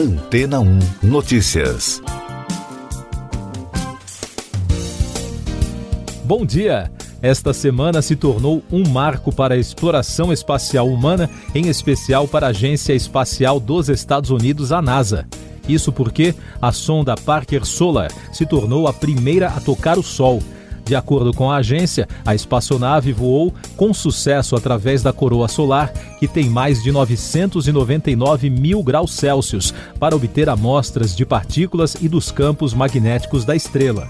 Antena 1 Notícias. Bom dia! Esta semana se tornou um marco para a exploração espacial humana, em especial para a Agência Espacial dos Estados Unidos, a NASA. Isso porque a sonda Parker Solar se tornou a primeira a tocar o Sol de acordo com a agência, a espaçonave voou com sucesso através da coroa solar, que tem mais de 999 mil graus Celsius, para obter amostras de partículas e dos campos magnéticos da estrela.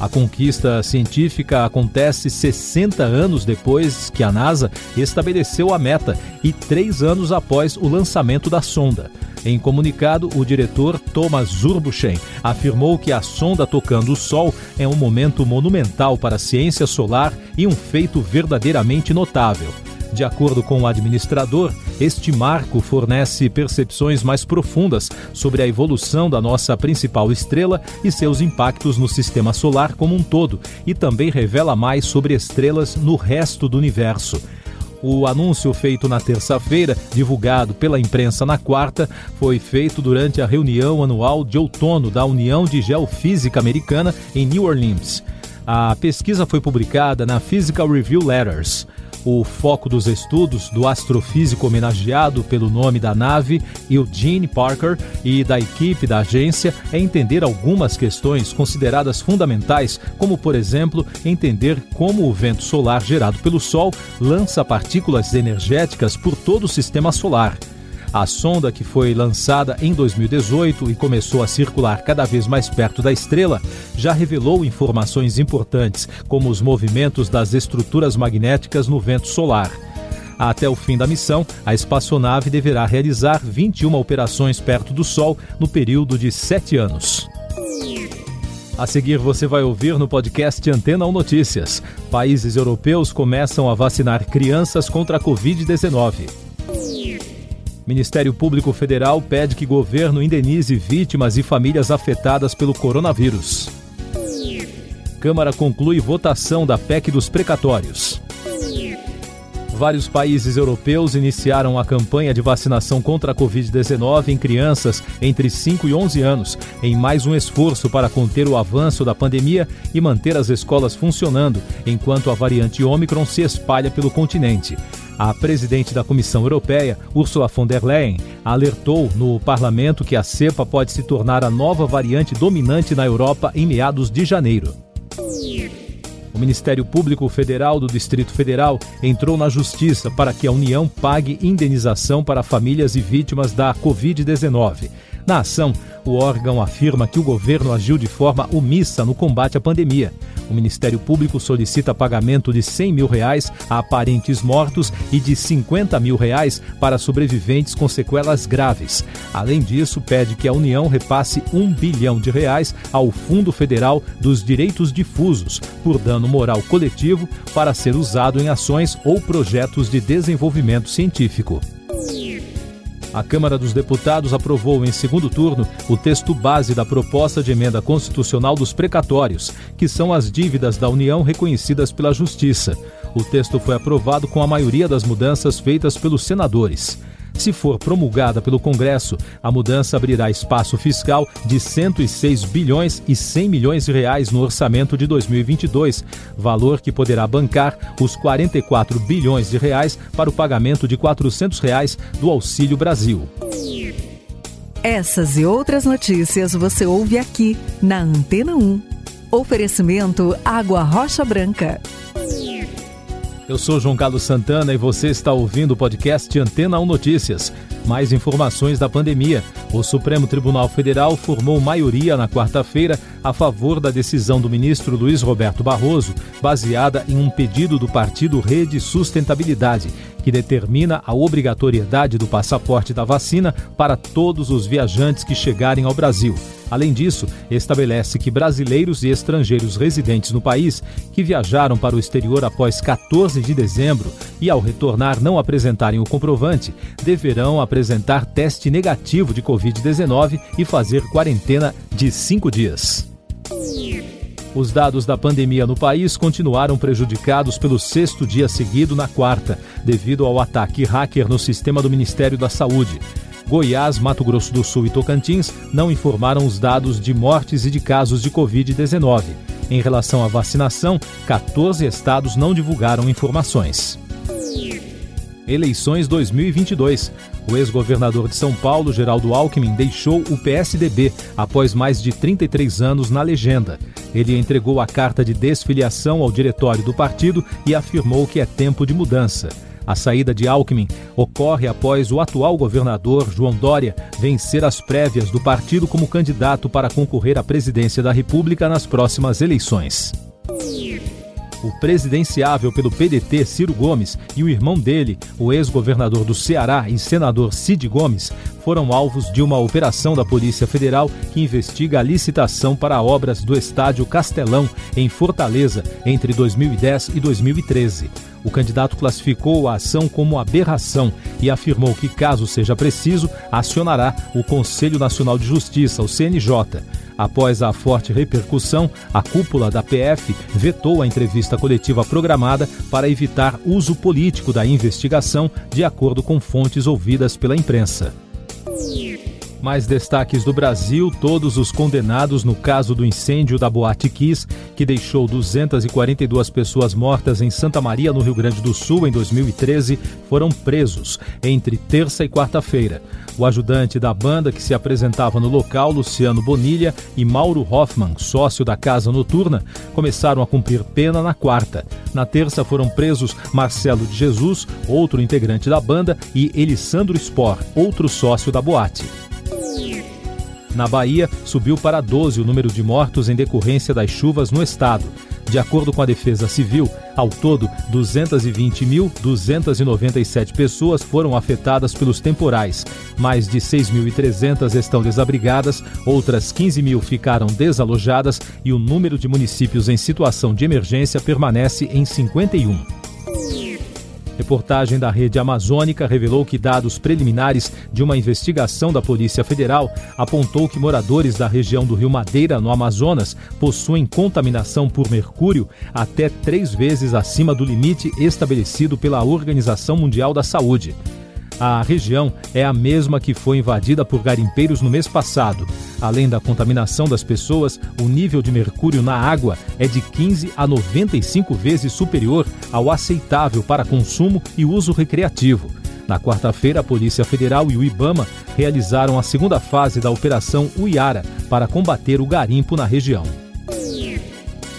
A conquista científica acontece 60 anos depois que a NASA estabeleceu a meta e três anos após o lançamento da sonda. Em comunicado, o diretor Thomas Zurbuchen afirmou que a sonda tocando o Sol é um momento monumental para a ciência solar e um feito verdadeiramente notável. De acordo com o administrador, este marco fornece percepções mais profundas sobre a evolução da nossa principal estrela e seus impactos no sistema solar como um todo, e também revela mais sobre estrelas no resto do universo. O anúncio feito na terça-feira, divulgado pela imprensa na quarta, foi feito durante a reunião anual de outono da União de Geofísica Americana em New Orleans. A pesquisa foi publicada na Physical Review Letters. O foco dos estudos do astrofísico homenageado pelo nome da nave, Eugene Parker, e da equipe da agência é entender algumas questões consideradas fundamentais, como, por exemplo, entender como o vento solar gerado pelo Sol lança partículas energéticas por todo o sistema solar. A sonda, que foi lançada em 2018 e começou a circular cada vez mais perto da estrela, já revelou informações importantes, como os movimentos das estruturas magnéticas no vento solar. Até o fim da missão, a espaçonave deverá realizar 21 operações perto do Sol no período de sete anos. A seguir, você vai ouvir no podcast Antena 1 Notícias. Países europeus começam a vacinar crianças contra a Covid-19. Ministério Público Federal pede que governo indenize vítimas e famílias afetadas pelo coronavírus. Câmara conclui votação da PEC dos precatórios. Vários países europeus iniciaram a campanha de vacinação contra a Covid-19 em crianças entre 5 e 11 anos, em mais um esforço para conter o avanço da pandemia e manter as escolas funcionando, enquanto a variante Ômicron se espalha pelo continente. A presidente da Comissão Europeia, Ursula von der Leyen, alertou no parlamento que a cepa pode se tornar a nova variante dominante na Europa em meados de janeiro. O Ministério Público Federal do Distrito Federal entrou na Justiça para que a União pague indenização para famílias e vítimas da Covid-19. Na ação, o órgão afirma que o governo agiu de forma omissa no combate à pandemia. O Ministério Público solicita pagamento de 100 mil reais a parentes mortos e de 50 mil reais para sobreviventes com sequelas graves. Além disso, pede que a União repasse um bilhão de reais ao Fundo Federal dos Direitos Difusos por dano moral coletivo para ser usado em ações ou projetos de desenvolvimento científico. A Câmara dos Deputados aprovou em segundo turno o texto base da proposta de emenda constitucional dos precatórios, que são as dívidas da União reconhecidas pela Justiça. O texto foi aprovado com a maioria das mudanças feitas pelos senadores. Se for promulgada pelo Congresso, a mudança abrirá espaço fiscal de 106 bilhões e 100 milhões de reais no orçamento de 2022, valor que poderá bancar os 44 bilhões de reais para o pagamento de 400 reais do Auxílio Brasil. Essas e outras notícias você ouve aqui na Antena 1. Oferecimento Água Rocha Branca. Eu sou João Carlos Santana e você está ouvindo o podcast Antena 1 Notícias. Mais informações da pandemia. O Supremo Tribunal Federal formou maioria na quarta-feira a favor da decisão do ministro Luiz Roberto Barroso, baseada em um pedido do partido Rede Sustentabilidade, que determina a obrigatoriedade do passaporte da vacina para todos os viajantes que chegarem ao Brasil. Além disso, estabelece que brasileiros e estrangeiros residentes no país que viajaram para o exterior após 14 de dezembro e ao retornar não apresentarem o comprovante, deverão apresentar teste negativo de Covid-19 e fazer quarentena de cinco dias. Os dados da pandemia no país continuaram prejudicados pelo sexto dia seguido na quarta, devido ao ataque hacker no sistema do Ministério da Saúde. Goiás, Mato Grosso do Sul e Tocantins não informaram os dados de mortes e de casos de Covid-19. Em relação à vacinação, 14 estados não divulgaram informações. Eleições 2022. O ex-governador de São Paulo, Geraldo Alckmin, deixou o PSDB após mais de 33 anos na legenda. Ele entregou a carta de desfiliação ao diretório do partido e afirmou que é tempo de mudança. A saída de Alckmin ocorre após o atual governador, João Dória, vencer as prévias do partido como candidato para concorrer à presidência da República nas próximas eleições o presidenciável pelo PDT Ciro Gomes e o irmão dele, o ex-governador do Ceará e senador Cid Gomes, foram alvos de uma operação da Polícia Federal que investiga a licitação para obras do estádio Castelão, em Fortaleza, entre 2010 e 2013. O candidato classificou a ação como aberração e afirmou que, caso seja preciso, acionará o Conselho Nacional de Justiça, o CNJ. Após a forte repercussão, a cúpula da PF vetou a entrevista coletiva programada para evitar uso político da investigação, de acordo com fontes ouvidas pela imprensa. Mais destaques do Brasil: todos os condenados no caso do incêndio da Boate Kiss, que deixou 242 pessoas mortas em Santa Maria, no Rio Grande do Sul, em 2013, foram presos entre terça e quarta-feira. O ajudante da banda que se apresentava no local, Luciano Bonilha, e Mauro Hoffman, sócio da casa noturna, começaram a cumprir pena na quarta. Na terça foram presos Marcelo de Jesus, outro integrante da banda, e Elisandro Spor, outro sócio da boate. Na Bahia, subiu para 12 o número de mortos em decorrência das chuvas no estado. De acordo com a Defesa Civil, ao todo, 220.297 pessoas foram afetadas pelos temporais. Mais de 6.300 estão desabrigadas, outras 15 mil ficaram desalojadas e o número de municípios em situação de emergência permanece em 51. Reportagem da Rede Amazônica revelou que dados preliminares de uma investigação da Polícia Federal apontou que moradores da região do Rio Madeira, no Amazonas, possuem contaminação por mercúrio até três vezes acima do limite estabelecido pela Organização Mundial da Saúde. A região é a mesma que foi invadida por garimpeiros no mês passado. Além da contaminação das pessoas, o nível de mercúrio na água é de 15 a 95 vezes superior ao aceitável para consumo e uso recreativo. Na quarta-feira, a Polícia Federal e o IBAMA realizaram a segunda fase da Operação Uiara para combater o garimpo na região.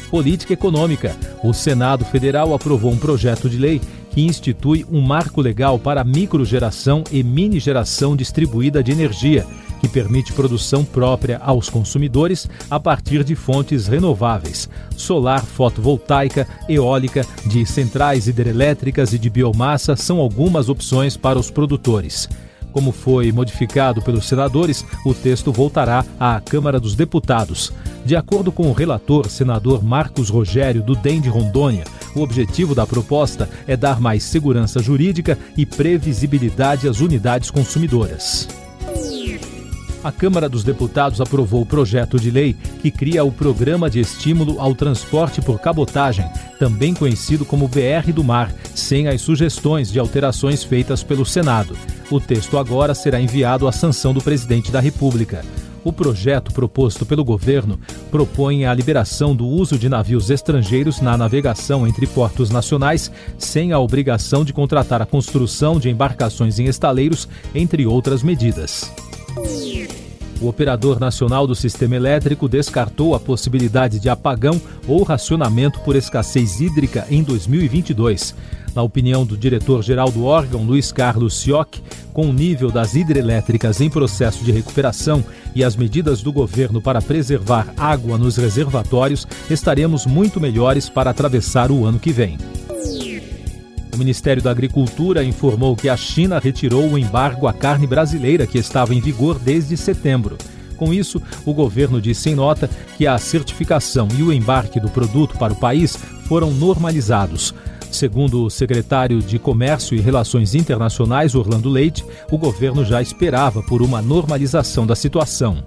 Política Econômica. O Senado Federal aprovou um projeto de lei que institui um marco legal para microgeração e mini geração distribuída de energia, que permite produção própria aos consumidores a partir de fontes renováveis, solar, fotovoltaica, eólica, de centrais hidrelétricas e de biomassa são algumas opções para os produtores. Como foi modificado pelos senadores, o texto voltará à Câmara dos Deputados. De acordo com o relator, senador Marcos Rogério, do DEM de Rondônia, o objetivo da proposta é dar mais segurança jurídica e previsibilidade às unidades consumidoras. A Câmara dos Deputados aprovou o projeto de lei que cria o Programa de Estímulo ao Transporte por Cabotagem, também conhecido como BR do Mar, sem as sugestões de alterações feitas pelo Senado. O texto agora será enviado à sanção do presidente da República. O projeto proposto pelo governo propõe a liberação do uso de navios estrangeiros na navegação entre portos nacionais, sem a obrigação de contratar a construção de embarcações em estaleiros, entre outras medidas. O operador nacional do sistema elétrico descartou a possibilidade de apagão ou racionamento por escassez hídrica em 2022. Na opinião do diretor-geral do órgão, Luiz Carlos Sioc, com o nível das hidrelétricas em processo de recuperação e as medidas do governo para preservar água nos reservatórios, estaremos muito melhores para atravessar o ano que vem. O Ministério da Agricultura informou que a China retirou o embargo à carne brasileira que estava em vigor desde setembro. Com isso, o governo disse em nota que a certificação e o embarque do produto para o país foram normalizados. Segundo o secretário de Comércio e Relações Internacionais, Orlando Leite, o governo já esperava por uma normalização da situação.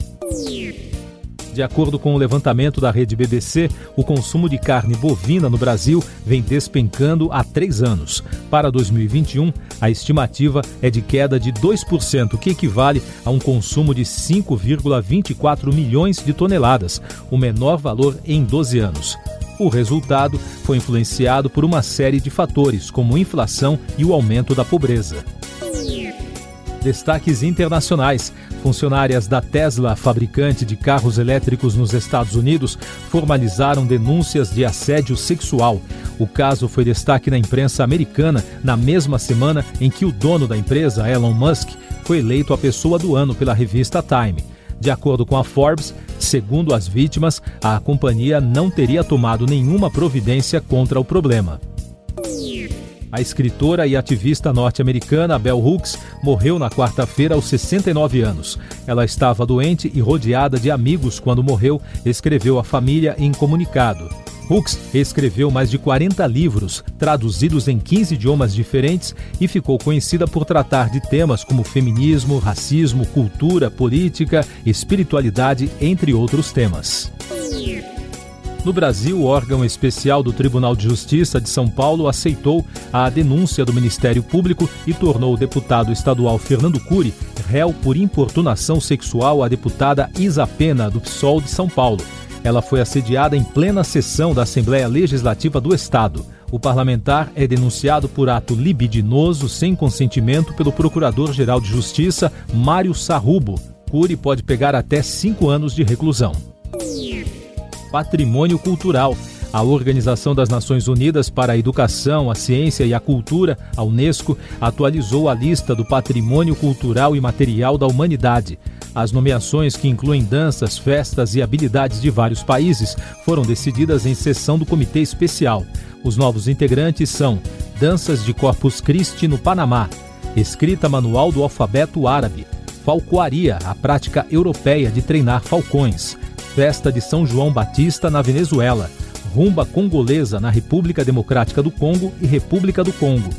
De acordo com o levantamento da rede BBC, o consumo de carne bovina no Brasil vem despencando há três anos. Para 2021, a estimativa é de queda de 2%, que equivale a um consumo de 5,24 milhões de toneladas, o menor valor em 12 anos. O resultado foi influenciado por uma série de fatores, como inflação e o aumento da pobreza. Destaques internacionais. Funcionárias da Tesla, fabricante de carros elétricos nos Estados Unidos, formalizaram denúncias de assédio sexual. O caso foi destaque na imprensa americana na mesma semana em que o dono da empresa, Elon Musk, foi eleito a pessoa do ano pela revista Time. De acordo com a Forbes, segundo as vítimas, a companhia não teria tomado nenhuma providência contra o problema. A escritora e ativista norte-americana Bell Hooks morreu na quarta-feira aos 69 anos. Ela estava doente e rodeada de amigos quando morreu, escreveu a família em comunicado. Hooks escreveu mais de 40 livros, traduzidos em 15 idiomas diferentes, e ficou conhecida por tratar de temas como feminismo, racismo, cultura, política, espiritualidade, entre outros temas. No Brasil, o órgão especial do Tribunal de Justiça de São Paulo aceitou a denúncia do Ministério Público e tornou o deputado estadual Fernando Cury réu por importunação sexual à deputada Isa Pena, do PSOL de São Paulo. Ela foi assediada em plena sessão da Assembleia Legislativa do Estado. O parlamentar é denunciado por ato libidinoso sem consentimento pelo Procurador-Geral de Justiça, Mário Sarrubo. Cury pode pegar até cinco anos de reclusão patrimônio cultural. A Organização das Nações Unidas para a Educação, a Ciência e a Cultura, a Unesco, atualizou a lista do patrimônio cultural e material da humanidade. As nomeações, que incluem danças, festas e habilidades de vários países, foram decididas em sessão do Comitê Especial. Os novos integrantes são Danças de Corpus Christi no Panamá, Escrita Manual do Alfabeto Árabe, Falcoaria, a prática europeia de treinar falcões, Festa de São João Batista na Venezuela, Rumba Congolesa na República Democrática do Congo e República do Congo,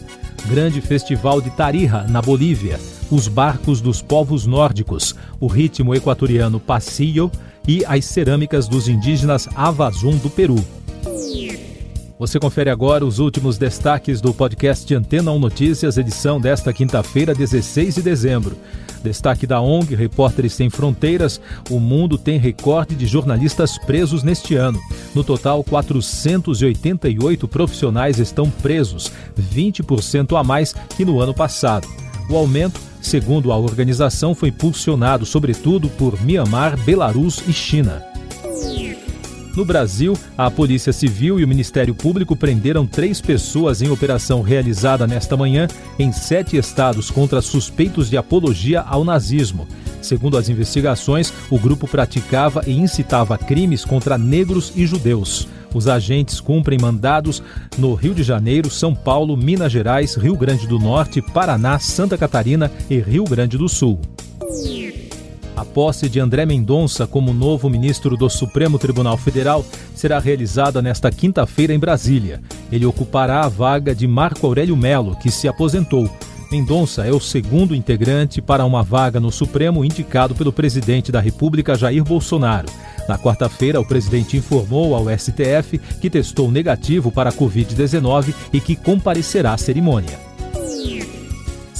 Grande Festival de Tarija na Bolívia, os barcos dos povos nórdicos, o ritmo equatoriano Passillo e as cerâmicas dos indígenas Avazum do Peru. Você confere agora os últimos destaques do podcast Antena 1 Notícias, edição desta quinta-feira, 16 de dezembro. Destaque da ONG Repórteres Sem Fronteiras: o mundo tem recorde de jornalistas presos neste ano. No total, 488 profissionais estão presos, 20% a mais que no ano passado. O aumento, segundo a organização, foi impulsionado sobretudo por Mianmar, Belarus e China. No Brasil, a Polícia Civil e o Ministério Público prenderam três pessoas em operação realizada nesta manhã em sete estados contra suspeitos de apologia ao nazismo. Segundo as investigações, o grupo praticava e incitava crimes contra negros e judeus. Os agentes cumprem mandados no Rio de Janeiro, São Paulo, Minas Gerais, Rio Grande do Norte, Paraná, Santa Catarina e Rio Grande do Sul. A posse de André Mendonça como novo ministro do Supremo Tribunal Federal será realizada nesta quinta-feira em Brasília. Ele ocupará a vaga de Marco Aurélio Melo, que se aposentou. Mendonça é o segundo integrante para uma vaga no Supremo indicado pelo presidente da República, Jair Bolsonaro. Na quarta-feira, o presidente informou ao STF que testou negativo para a Covid-19 e que comparecerá à cerimônia.